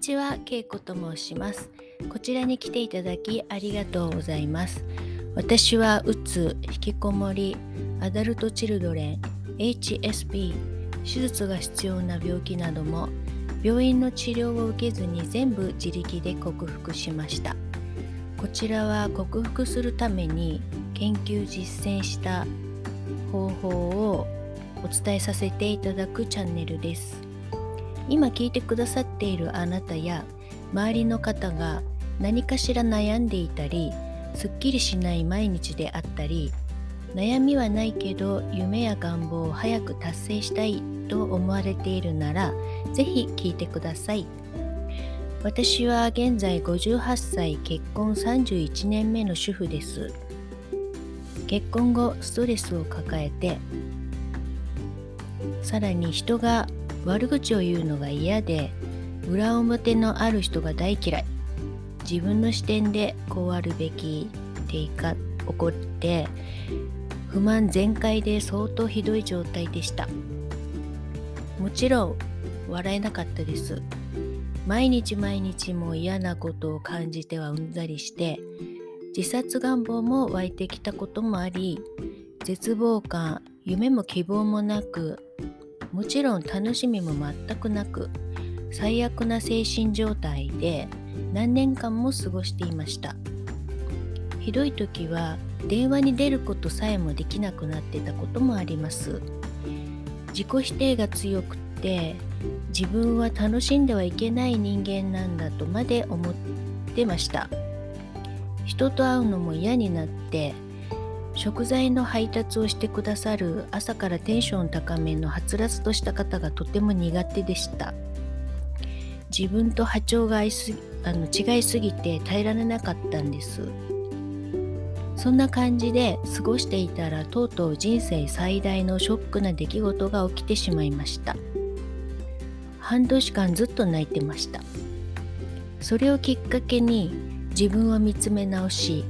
ちは、けいこと申します。こちらに来ていただきありがとうございます。私はうつ、引きこもり、アダルトチルドレン、HSP、手術が必要な病気なども病院の治療を受けずに全部自力で克服しました。こちらは克服するために研究実践した方法をお伝えさせていただくチャンネルです。今聞いてくださっているあなたや周りの方が何かしら悩んでいたりすっきりしない毎日であったり悩みはないけど夢や願望を早く達成したいと思われているならぜひ聞いてください。私は現在58歳結婚31年目の主婦です。結婚後ストレスを抱えてさらに人が悪口を言うのが嫌で裏表のある人が大嫌い。自分の視点でこうあるべきって怒って不満全開で相当ひどい状態でした。もちろん笑えなかったです。毎日毎日も嫌なことを感じてはうんざりして自殺願望も湧いてきたこともあり絶望感夢も希望もなくもちろん楽しみも全くなく最悪な精神状態で何年間も過ごしていました。ひどい時は電話に出ることさえもできなくなってたこともあります。自己否定が強くて自分は楽しんではいけない人間なんだとまで思ってました。人と会うのも嫌になって食材の配達をしてくださる朝からテンション高めのはつらつとした方がとても苦手でした。自分と波長が合いすあの違いすぎて耐えられなかったんです。そんな感じで過ごしていたらとうとう人生最大のショックな出来事が起きてしまいました。半年間ずっと泣いてました。それをきっかけに自分を見つめ直し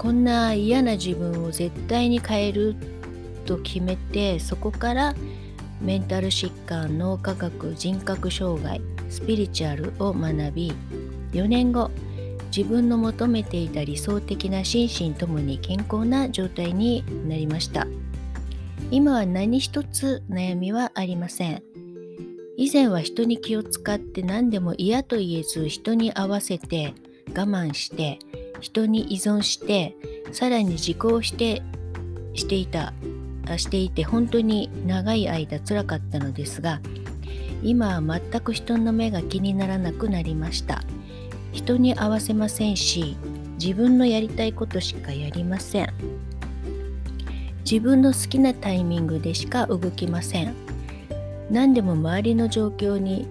こんな嫌な自分を絶対に変えると決めてそこからメンタル疾患脳科学人格障害スピリチュアルを学び4年後自分の求めていた理想的な心身ともに健康な状態になりました。今は何一つ悩みはありません。以前は人に気を使って何でも嫌と言えず人に合わせて我慢して人に依存してさらに自己をしてしていたしていて本当に長い間辛かったのですが今は全く人の目が気にならなくなりました。人に合わせませんし自分のやりたいことしかやりません。自分の好きなタイミングでしか動きません。何でも周りの状況に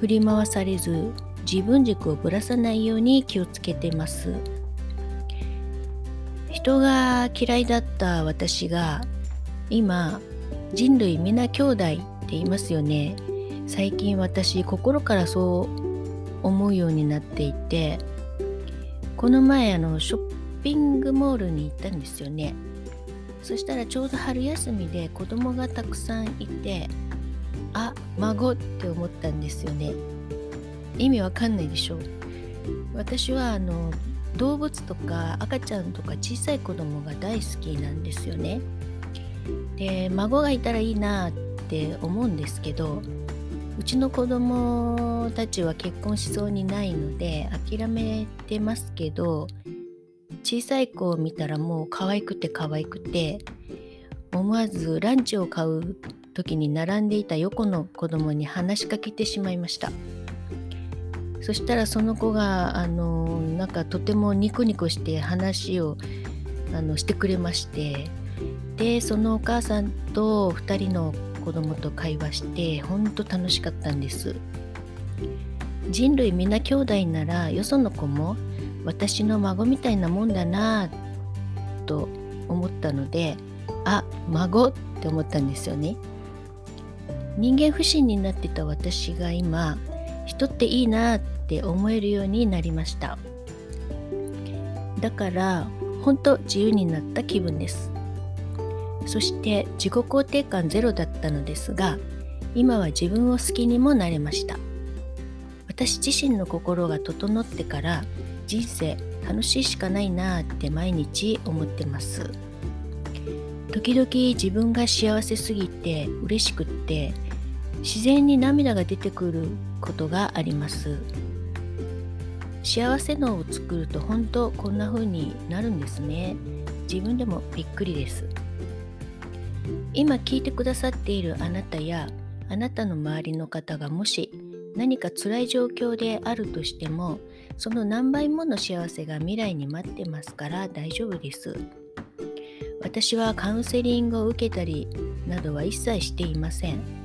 振り回されず自分軸をぶらさないように気をつけてます。人が嫌いだった私が今人類皆兄弟って言いますよね。最近私心からそう思うようになっていてこの前あのショッピングモールに行ったんですよね。そしたらちょうど春休みで子供がたくさんいてあ孫って思ったんですよね。意味わかんないでしょ私はあの動物とか赤ちゃんとか小さい子供が大好きなんですよね。で孫がいたらいいなって思うんですけどうちの子供たちは結婚しそうにないので諦めてますけど小さい子を見たらもう可愛くて可愛くて思わずランチを買う時に並んでいた横の子供に話しかけてしまいました。そしたらその子があのなんかとてもニコニコして話をあのしてくれましてでそのお母さんと2人の子供と会話してほんと楽しかったんです。人類皆兄弟ならよその子も私の孫みたいなもんだなと思ったのであ孫って思ったんですよね。人間不信になってた私が今人っていいなって思えるようになりました。だから本当自由になった気分です。そして自己肯定感ゼロだったのですが今は自分を好きにもなれました。私自身の心が整ってから人生楽しいしかないなって毎日思ってます。時々自分が幸せすぎて嬉しくって自然に涙が出てくることがあります。幸せ脳を作ると本当こんな風になるんですね。自分でもびっくりです。今聞いてくださっているあなたやあなたの周りの方がもし何か辛い状況であるとしてもその何倍もの幸せが未来に待ってますから大丈夫です。私はカウンセリングを受けたりなどは一切していません。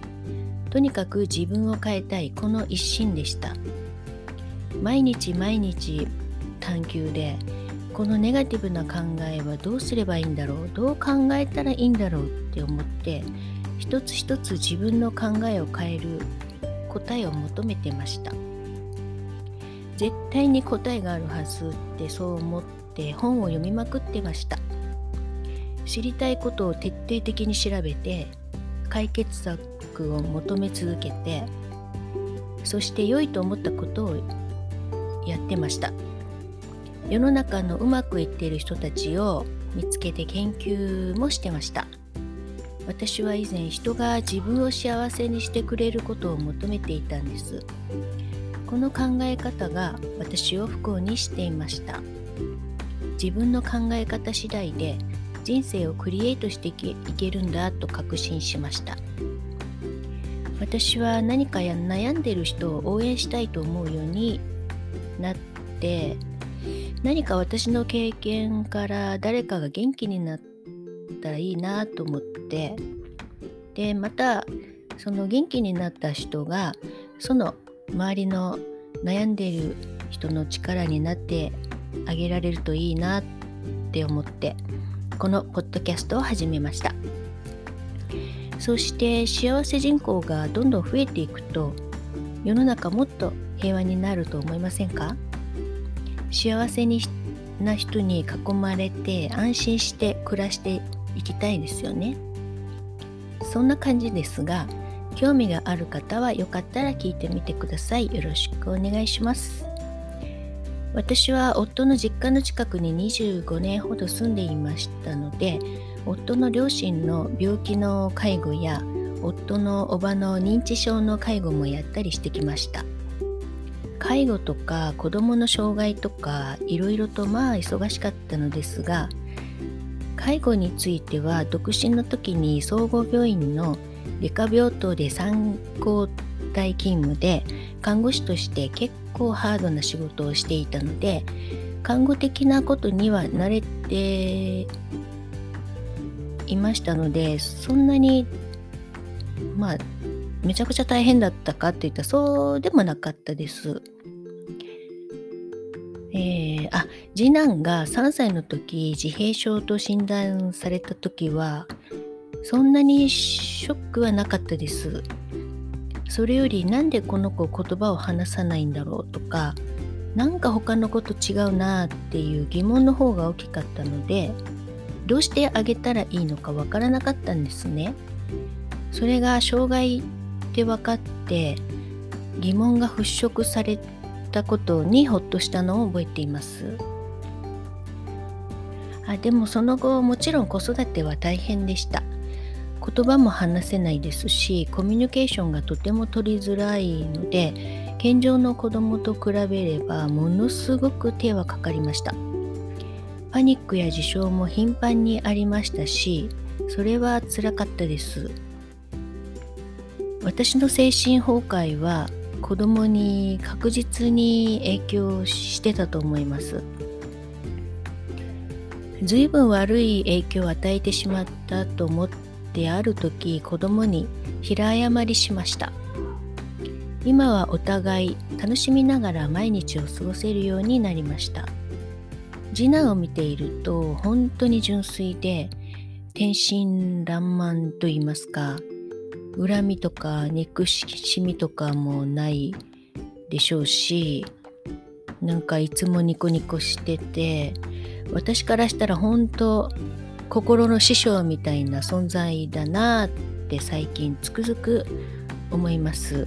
とにかく自分を変えたいこの一心でした。毎日毎日探求でこのネガティブな考えはどうすればいいんだろう？どう考えたらいいんだろうって思って一つ一つ自分の考えを変える答えを求めてました。絶対に答えがあるはずってそう思って本を読みまくってました。知りたいことを徹底的に調べて解決策を求め続けてそして良いと思ったことをやってました。世の中のうまくいっている人たちを見つけて研究もしてました。私は以前人が自分を幸せにしてくれることを求めていたんです。この考え方が私を不幸にしていました。自分の考え方次第で人生をクリエイトしていけるんだと確信しました。私は何かや悩んでる人を応援したいと思うようになって何か私の経験から誰かが元気になったらいいなと思ってでまたその元気になった人がその周りの悩んでいる人の力になってあげられるといいなって思ってこのポッドキャストを始めました。そして幸せ人口がどんどん増えていくと世の中もっと平和になると思いませんか？幸せにな人に囲まれて安心して暮らしていきたいですよね。そんな感じですが興味がある方はよかったら聞いてみてください。よろしくお願いします。私は夫の実家の近くに25年ほど住んでいましたので夫の両親の病気の介護や夫のおばの認知症の介護もやったりしてきました。介護とか子どもの障害とかいろいろとまあ忙しかったのですが介護については独身の時に総合病院の外科病棟で参考体勤務で看護師として結構ハードな仕事をしていたので看護的なことには慣れていましたのでそんなにまあめちゃくちゃ大変だったかって言ったらそうでもなかったです。えー、あ次男が3歳の時自閉症と診断された時はそんなにショックはなかったですそれよりなんでこの子言葉を話さないんだろうとかなんか他の子と違うなっていう疑問の方が大きかったのでどうしてあげたらいいのかわからなかったんですね。それが障害って分かって疑問が払拭されたことにほっとしたのを覚えています。あでもその後もちろん子育ては大変でした。言葉も話せないですしコミュニケーションがとても取りづらいので健常の子供と比べればものすごく手はかかりました。パニックや自傷も頻繁にありましたしそれはつらかったです。私の精神崩壊は子供に確実に影響してたと思います。随分悪い影響を与えてしまったと思ってある時子供に平謝りしました。今はお互い楽しみながら毎日を過ごせるようになりました。次男を見ていると本当に純粋で天真爛漫と言いますか恨みとか憎しみとかもないでしょうしなんかいつもニコニコしてて私からしたら本当心の師匠みたいな存在だなって最近つくづく思います。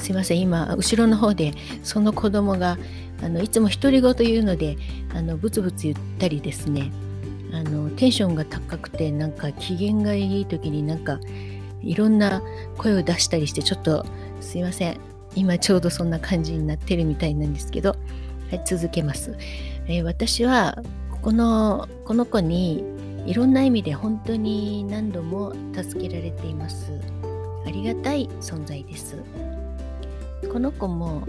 すいません。今後ろの方でその子供があのいつも独り言言うのであのブツブツ言ったりですね。あのテンションが高くてなんか機嫌がいい時になんかいろんな声を出したりしてちょっとすいません。今ちょうどそんな感じになってるみたいなんですけど、はい、続けます、えー、私はこのこの子にいろんな意味で本当に何度も助けられています。ありがたい存在です。この子も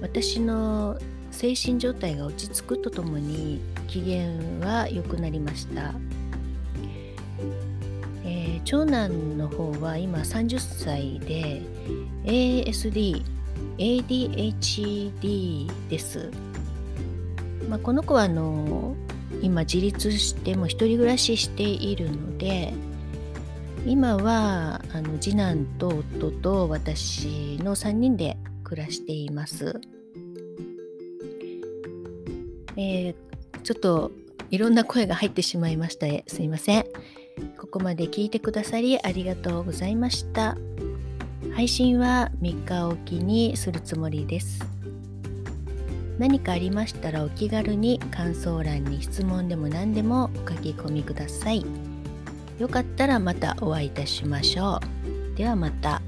私の精神状態が落ち着くとともに機嫌は良くなりました、えー、長男の方は今30歳で ASD ADHD です、まあ、この子はあの今自立しても一人暮らししているので今はあの次男と夫と私の3人で暮らしています。えー、ちょっといろんな声が入ってしまいましたすいません。ここまで聞いてくださりありがとうございました。配信は3日おきにするつもりです。何かありましたらお気軽に感想欄に質問でも何でもお書き込みください。よかったらまたお会いいたしましょう。ではまた。